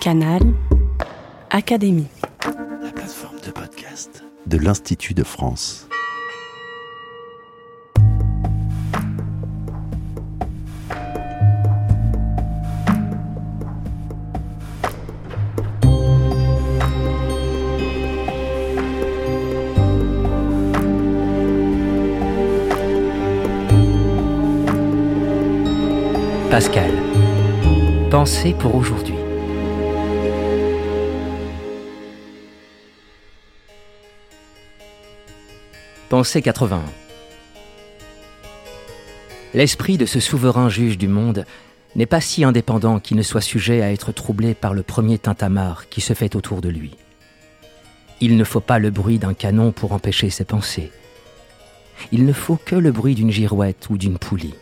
Canal Académie. La plateforme de podcast de l'Institut de France. Pascal. Pensée pour aujourd'hui. Pensée 81. L'esprit de ce souverain juge du monde n'est pas si indépendant qu'il ne soit sujet à être troublé par le premier tintamarre qui se fait autour de lui. Il ne faut pas le bruit d'un canon pour empêcher ses pensées. Il ne faut que le bruit d'une girouette ou d'une poulie.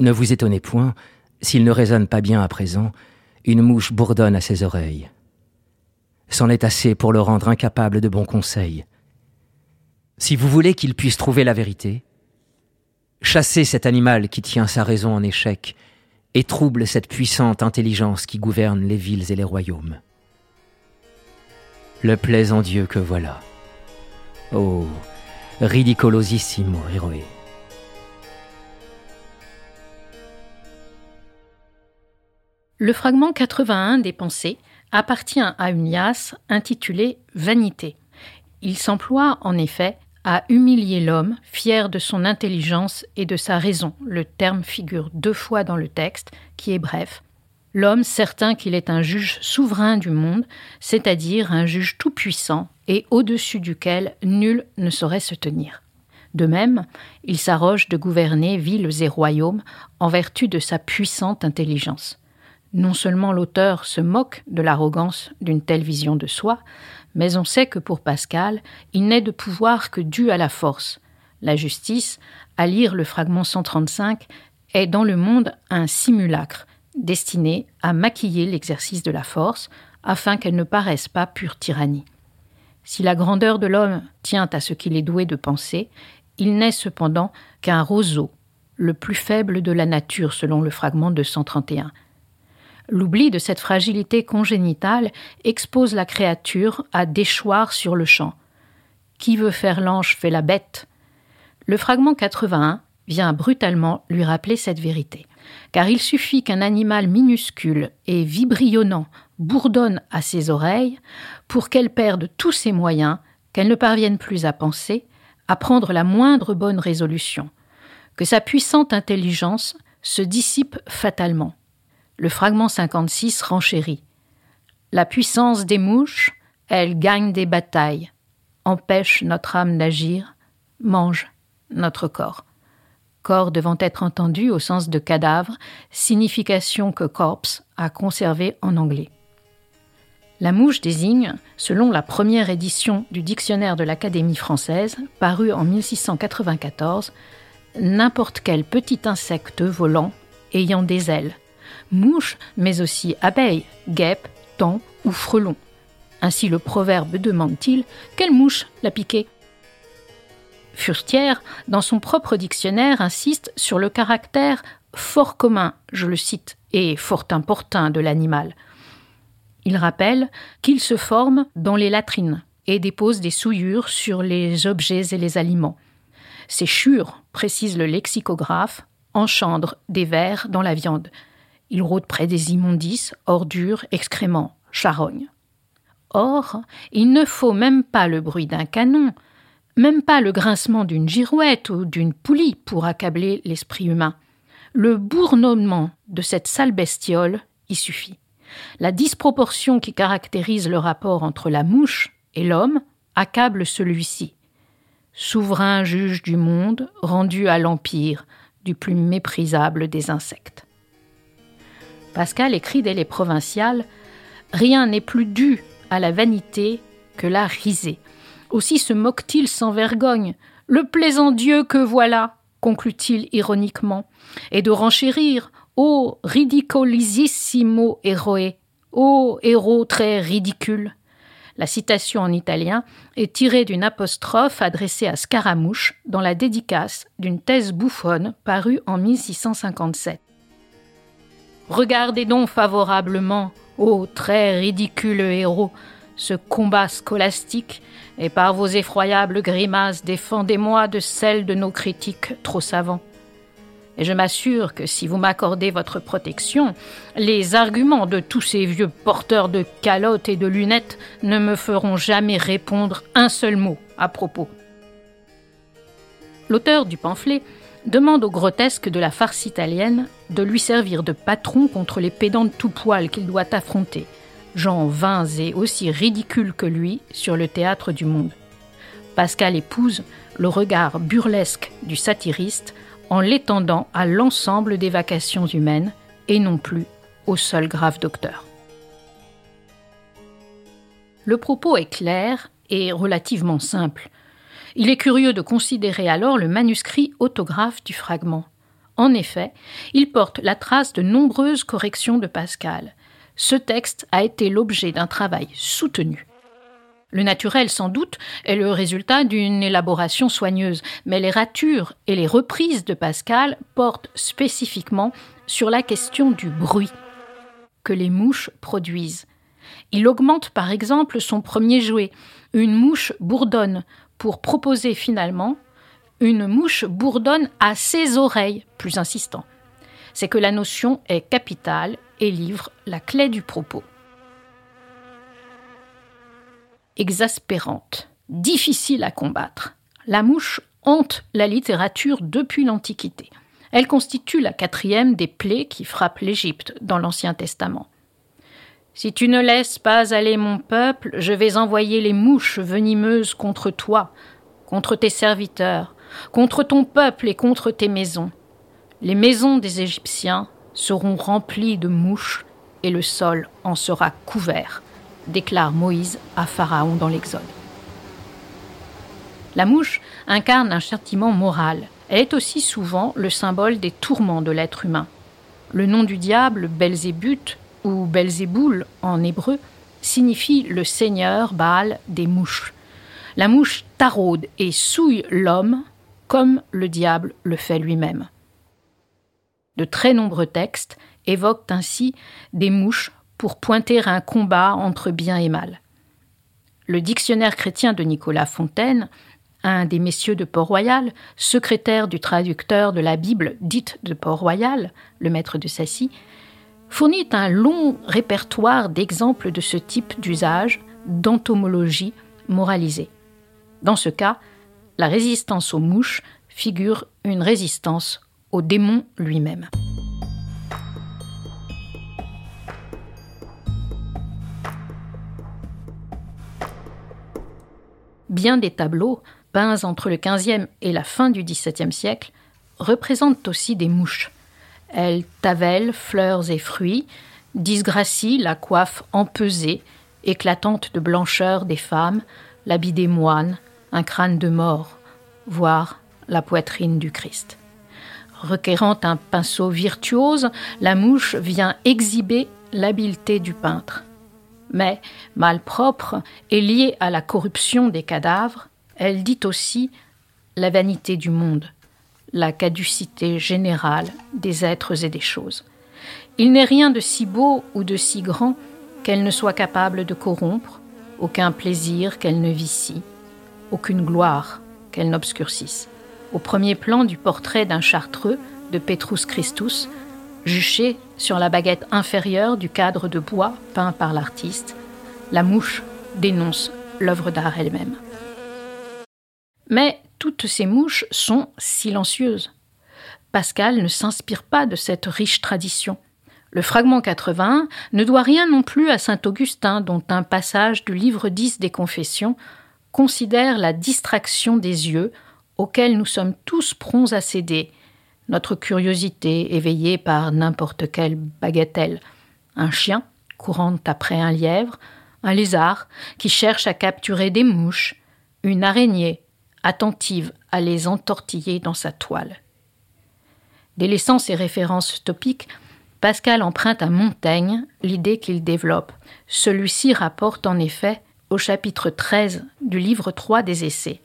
Ne vous étonnez point, s'il ne résonne pas bien à présent, une mouche bourdonne à ses oreilles. C'en est assez pour le rendre incapable de bons conseils. Si vous voulez qu'il puisse trouver la vérité, chassez cet animal qui tient sa raison en échec et trouble cette puissante intelligence qui gouverne les villes et les royaumes. Le plaisant Dieu que voilà. Oh, ridicolosissimo héroé. Le fragment 81 des pensées appartient à une liasse intitulée Vanité. Il s'emploie en effet à humilier l'homme, fier de son intelligence et de sa raison. Le terme figure deux fois dans le texte, qui est bref. L'homme certain qu'il est un juge souverain du monde, c'est-à-dire un juge tout-puissant et au-dessus duquel nul ne saurait se tenir. De même, il s'arroge de gouverner villes et royaumes en vertu de sa puissante intelligence. Non seulement l'auteur se moque de l'arrogance d'une telle vision de soi, mais on sait que pour Pascal, il n'est de pouvoir que dû à la force. La justice, à lire le fragment 135, est dans le monde un simulacre, destiné à maquiller l'exercice de la force, afin qu'elle ne paraisse pas pure tyrannie. Si la grandeur de l'homme tient à ce qu'il est doué de penser, il n'est cependant qu'un roseau, le plus faible de la nature selon le fragment de 131. L'oubli de cette fragilité congénitale expose la créature à déchoir sur le champ. Qui veut faire l'ange fait la bête. Le fragment 81 vient brutalement lui rappeler cette vérité. Car il suffit qu'un animal minuscule et vibrionnant bourdonne à ses oreilles pour qu'elle perde tous ses moyens, qu'elle ne parvienne plus à penser, à prendre la moindre bonne résolution, que sa puissante intelligence se dissipe fatalement le fragment 56 renchérit. La puissance des mouches, elle gagne des batailles, empêche notre âme d'agir, mange notre corps. Corps devant être entendu au sens de cadavre, signification que corpse a conservé en anglais. La mouche désigne, selon la première édition du dictionnaire de l'Académie française, paru en 1694, n'importe quel petit insecte volant ayant des ailes, mouche, mais aussi abeille, guêpe, thon ou frelon. Ainsi le proverbe demande-t-il quelle mouche l'a piqué? Furtière, dans son propre dictionnaire, insiste sur le caractère fort commun, je le cite, et fort importun de l'animal. Il rappelle qu'il se forme dans les latrines et dépose des souillures sur les objets et les aliments. Ces chures, précise le lexicographe, engendrent des vers dans la viande. Il rôde près des immondices, ordures, excréments, charognes. Or, il ne faut même pas le bruit d'un canon, même pas le grincement d'une girouette ou d'une poulie pour accabler l'esprit humain. Le bournomement de cette sale bestiole y suffit. La disproportion qui caractérise le rapport entre la mouche et l'homme accable celui-ci. Souverain juge du monde, rendu à l'empire du plus méprisable des insectes. Pascal écrit dès les provinciales Rien n'est plus dû à la vanité que la risée. Aussi se moque-t-il sans vergogne. Le plaisant Dieu que voilà, conclut-il ironiquement, et de renchérir Ô ridicolisissimo héroe, ô héros très ridicule. La citation en italien est tirée d'une apostrophe adressée à Scaramouche dans la dédicace d'une thèse bouffonne parue en 1657. Regardez donc favorablement, ô très ridicule héros, ce combat scolastique, et par vos effroyables grimaces défendez-moi de celles de nos critiques trop savants. Et je m'assure que si vous m'accordez votre protection, les arguments de tous ces vieux porteurs de calottes et de lunettes ne me feront jamais répondre un seul mot à propos. L'auteur du pamphlet demande au grotesque de la farce italienne de lui servir de patron contre les pédants tout poil qu'il doit affronter, gens vains et aussi ridicules que lui sur le théâtre du monde. Pascal épouse le regard burlesque du satiriste en l'étendant à l'ensemble des vacations humaines et non plus au seul grave docteur. Le propos est clair et relativement simple. Il est curieux de considérer alors le manuscrit autographe du fragment. En effet, il porte la trace de nombreuses corrections de Pascal. Ce texte a été l'objet d'un travail soutenu. Le naturel, sans doute, est le résultat d'une élaboration soigneuse, mais les ratures et les reprises de Pascal portent spécifiquement sur la question du bruit que les mouches produisent. Il augmente par exemple son premier jouet, une mouche bourdonne, pour proposer finalement une mouche bourdonne à ses oreilles, plus insistant. C'est que la notion est capitale et livre la clé du propos. Exaspérante, difficile à combattre, la mouche hante la littérature depuis l'Antiquité. Elle constitue la quatrième des plaies qui frappent l'Égypte dans l'Ancien Testament. Si tu ne laisses pas aller mon peuple, je vais envoyer les mouches venimeuses contre toi, contre tes serviteurs, contre ton peuple et contre tes maisons. Les maisons des Égyptiens seront remplies de mouches et le sol en sera couvert, déclare Moïse à Pharaon dans l'Exode. La mouche incarne un châtiment moral. Elle est aussi souvent le symbole des tourments de l'être humain. Le nom du diable, Belzébuth, ou Belzéboul en hébreu, signifie le seigneur Baal des mouches. La mouche taraude et souille l'homme comme le diable le fait lui-même. De très nombreux textes évoquent ainsi des mouches pour pointer un combat entre bien et mal. Le dictionnaire chrétien de Nicolas Fontaine, un des messieurs de Port-Royal, secrétaire du traducteur de la Bible dite de Port-Royal, le maître de Sassy, fournit un long répertoire d'exemples de ce type d'usage d'entomologie moralisée. Dans ce cas, la résistance aux mouches figure une résistance au démon lui-même. Bien des tableaux, peints entre le XVe et la fin du XVIIe siècle, représentent aussi des mouches. Elles tavellent fleurs et fruits, disgracient la coiffe empesée, éclatante de blancheur des femmes, l'habit des moines, un crâne de mort, voire la poitrine du Christ. Requérant un pinceau virtuose, la mouche vient exhiber l'habileté du peintre. Mais, malpropre et liée à la corruption des cadavres, elle dit aussi la vanité du monde, la caducité générale des êtres et des choses. Il n'est rien de si beau ou de si grand qu'elle ne soit capable de corrompre, aucun plaisir qu'elle ne vicie, aucune gloire qu'elle n'obscurcisse. Au premier plan du portrait d'un chartreux de Petrus Christus, juché sur la baguette inférieure du cadre de bois peint par l'artiste, la mouche dénonce l'œuvre d'art elle-même. Mais toutes ces mouches sont silencieuses. Pascal ne s'inspire pas de cette riche tradition. Le fragment 80 ne doit rien non plus à saint Augustin, dont un passage du livre 10 des Confessions considère la distraction des yeux auquel nous sommes tous prompts à céder, notre curiosité éveillée par n'importe quelle bagatelle, un chien courant après un lièvre, un lézard qui cherche à capturer des mouches, une araignée attentive à les entortiller dans sa toile. Délaissant ses références topiques, Pascal emprunte à Montaigne l'idée qu'il développe. Celui-ci rapporte en effet au chapitre 13 du livre 3 des Essais.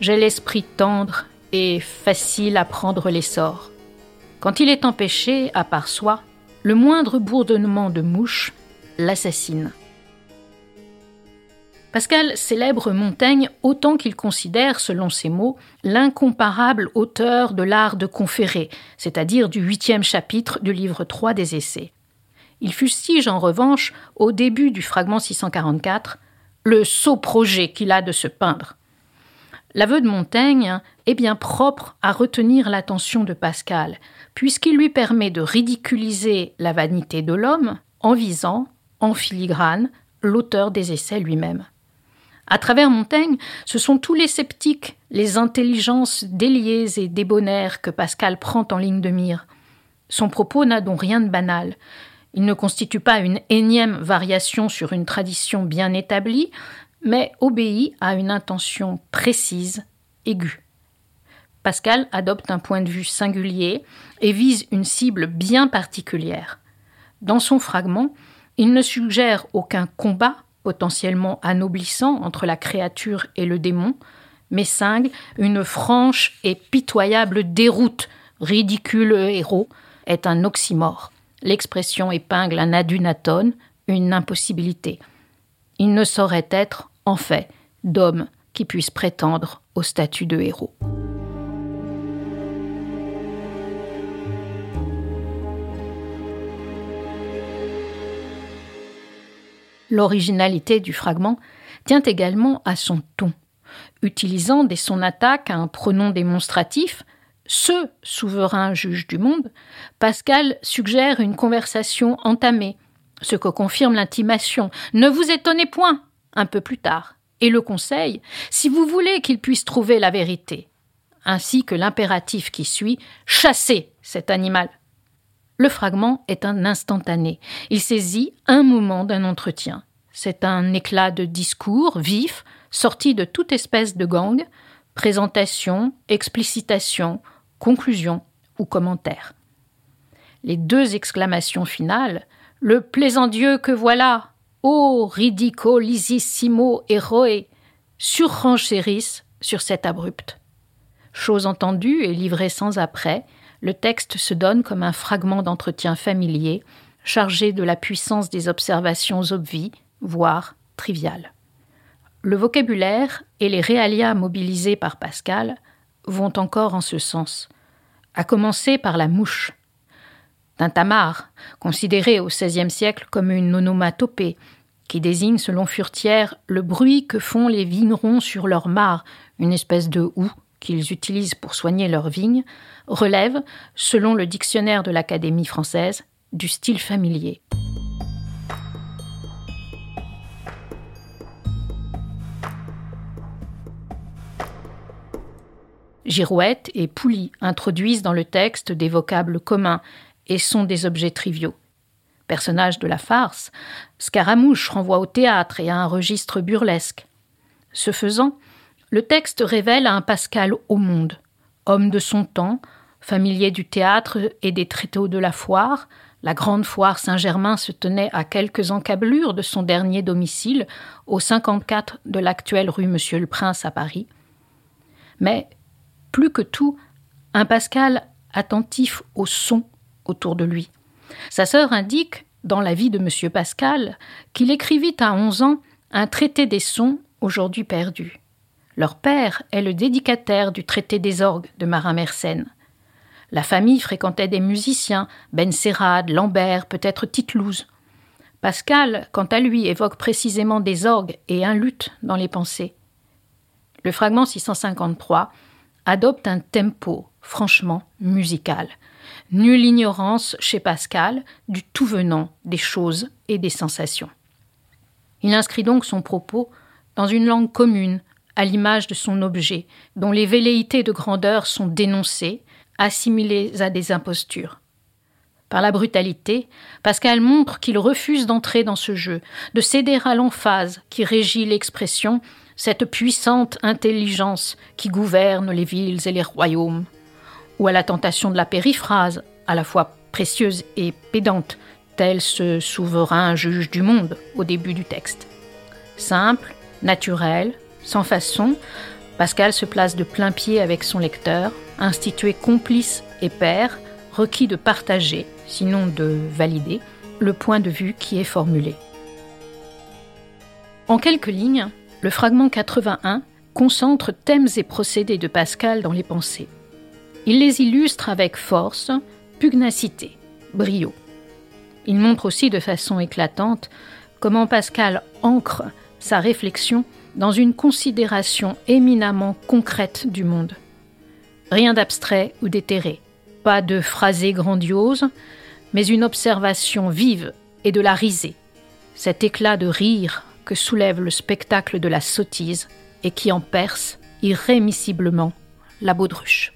J'ai l'esprit tendre et facile à prendre l'essor. Quand il est empêché, à part soi, le moindre bourdonnement de mouche l'assassine. Pascal célèbre Montaigne autant qu'il considère, selon ses mots, l'incomparable auteur de l'art de conférer, c'est-à-dire du huitième chapitre du livre 3 des Essais. Il fustige en revanche, au début du fragment 644, le sot projet qu'il a de se peindre. L'aveu de Montaigne est bien propre à retenir l'attention de Pascal, puisqu'il lui permet de ridiculiser la vanité de l'homme en visant, en filigrane, l'auteur des essais lui-même. À travers Montaigne, ce sont tous les sceptiques, les intelligences déliées et débonnaires que Pascal prend en ligne de mire. Son propos n'a donc rien de banal. Il ne constitue pas une énième variation sur une tradition bien établie, mais obéit à une intention précise, aiguë. Pascal adopte un point de vue singulier et vise une cible bien particulière. Dans son fragment, il ne suggère aucun combat potentiellement anoblissant entre la créature et le démon, mais cingle une franche et pitoyable déroute. Ridicule héros est un oxymore. L'expression épingle un adunatone, une impossibilité. Il ne saurait être, en fait, d'homme qui puisse prétendre au statut de héros. L'originalité du fragment tient également à son ton. Utilisant dès son attaque un pronom démonstratif, ce souverain juge du monde, Pascal suggère une conversation entamée, ce que confirme l'intimation. Ne vous étonnez point, un peu plus tard, et le conseil, si vous voulez qu'il puisse trouver la vérité, ainsi que l'impératif qui suit, chassez cet animal. Le fragment est un instantané. Il saisit un moment d'un entretien. C'est un éclat de discours vif, sorti de toute espèce de gang, présentation, explicitation, conclusion ou commentaire. Les deux exclamations finales, le plaisant Dieu que voilà, ô ridicolisissimo héroe, surrenchérissent sur cet abrupt. Chose entendue et livrée sans après, le texte se donne comme un fragment d'entretien familier, chargé de la puissance des observations obvies, voire triviales. Le vocabulaire et les réalia mobilisés par Pascal vont encore en ce sens, à commencer par la mouche. Tintamarre, considéré au XVIe siècle comme une onomatopée, qui désigne selon Furtière le bruit que font les vignerons sur leur mare, une espèce de houe qu'ils utilisent pour soigner leurs vignes, relève, selon le dictionnaire de l'Académie française, du style familier. Girouette et Pouly introduisent dans le texte des vocables communs et sont des objets triviaux. Personnage de la farce, Scaramouche renvoie au théâtre et à un registre burlesque. Ce faisant, le texte révèle un Pascal au monde, homme de son temps, familier du théâtre et des tréteaux de la foire. La grande foire Saint-Germain se tenait à quelques encablures de son dernier domicile, au 54 de l'actuelle rue Monsieur le Prince à Paris. Mais, plus que tout, un Pascal attentif au son autour de lui. Sa sœur indique, dans la vie de Monsieur Pascal, qu'il écrivit à 11 ans un traité des sons aujourd'hui perdu. Leur père est le dédicataire du traité des orgues de Marin Mersenne. La famille fréquentait des musiciens, Ben Serrade, Lambert, peut-être Titlouze. Pascal, quant à lui, évoque précisément des orgues et un luth dans les pensées. Le fragment 653 adopte un tempo franchement musical. Nulle ignorance chez Pascal du tout venant des choses et des sensations. Il inscrit donc son propos dans une langue commune, à l'image de son objet, dont les velléités de grandeur sont dénoncées, assimilées à des impostures. Par la brutalité, Pascal montre qu'il refuse d'entrer dans ce jeu, de céder à l'emphase qui régit l'expression, cette puissante intelligence qui gouverne les villes et les royaumes, ou à la tentation de la périphrase, à la fois précieuse et pédante, tel ce souverain juge du monde au début du texte. Simple, naturel, sans façon, Pascal se place de plein pied avec son lecteur, institué complice et père, requis de partager, sinon de valider, le point de vue qui est formulé. En quelques lignes, le fragment 81 concentre thèmes et procédés de Pascal dans les pensées. Il les illustre avec force, pugnacité, brio. Il montre aussi de façon éclatante comment Pascal ancre sa réflexion dans une considération éminemment concrète du monde. Rien d'abstrait ou d'éthéré, pas de phrasé grandiose, mais une observation vive et de la risée, cet éclat de rire que soulève le spectacle de la sottise et qui en perce irrémissiblement la baudruche.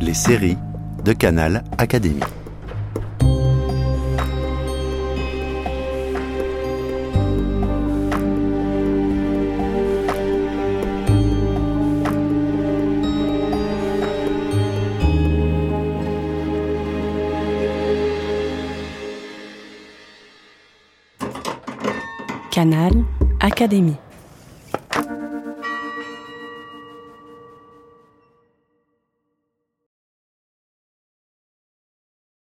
Les séries de Canal Académie. Canal Académie.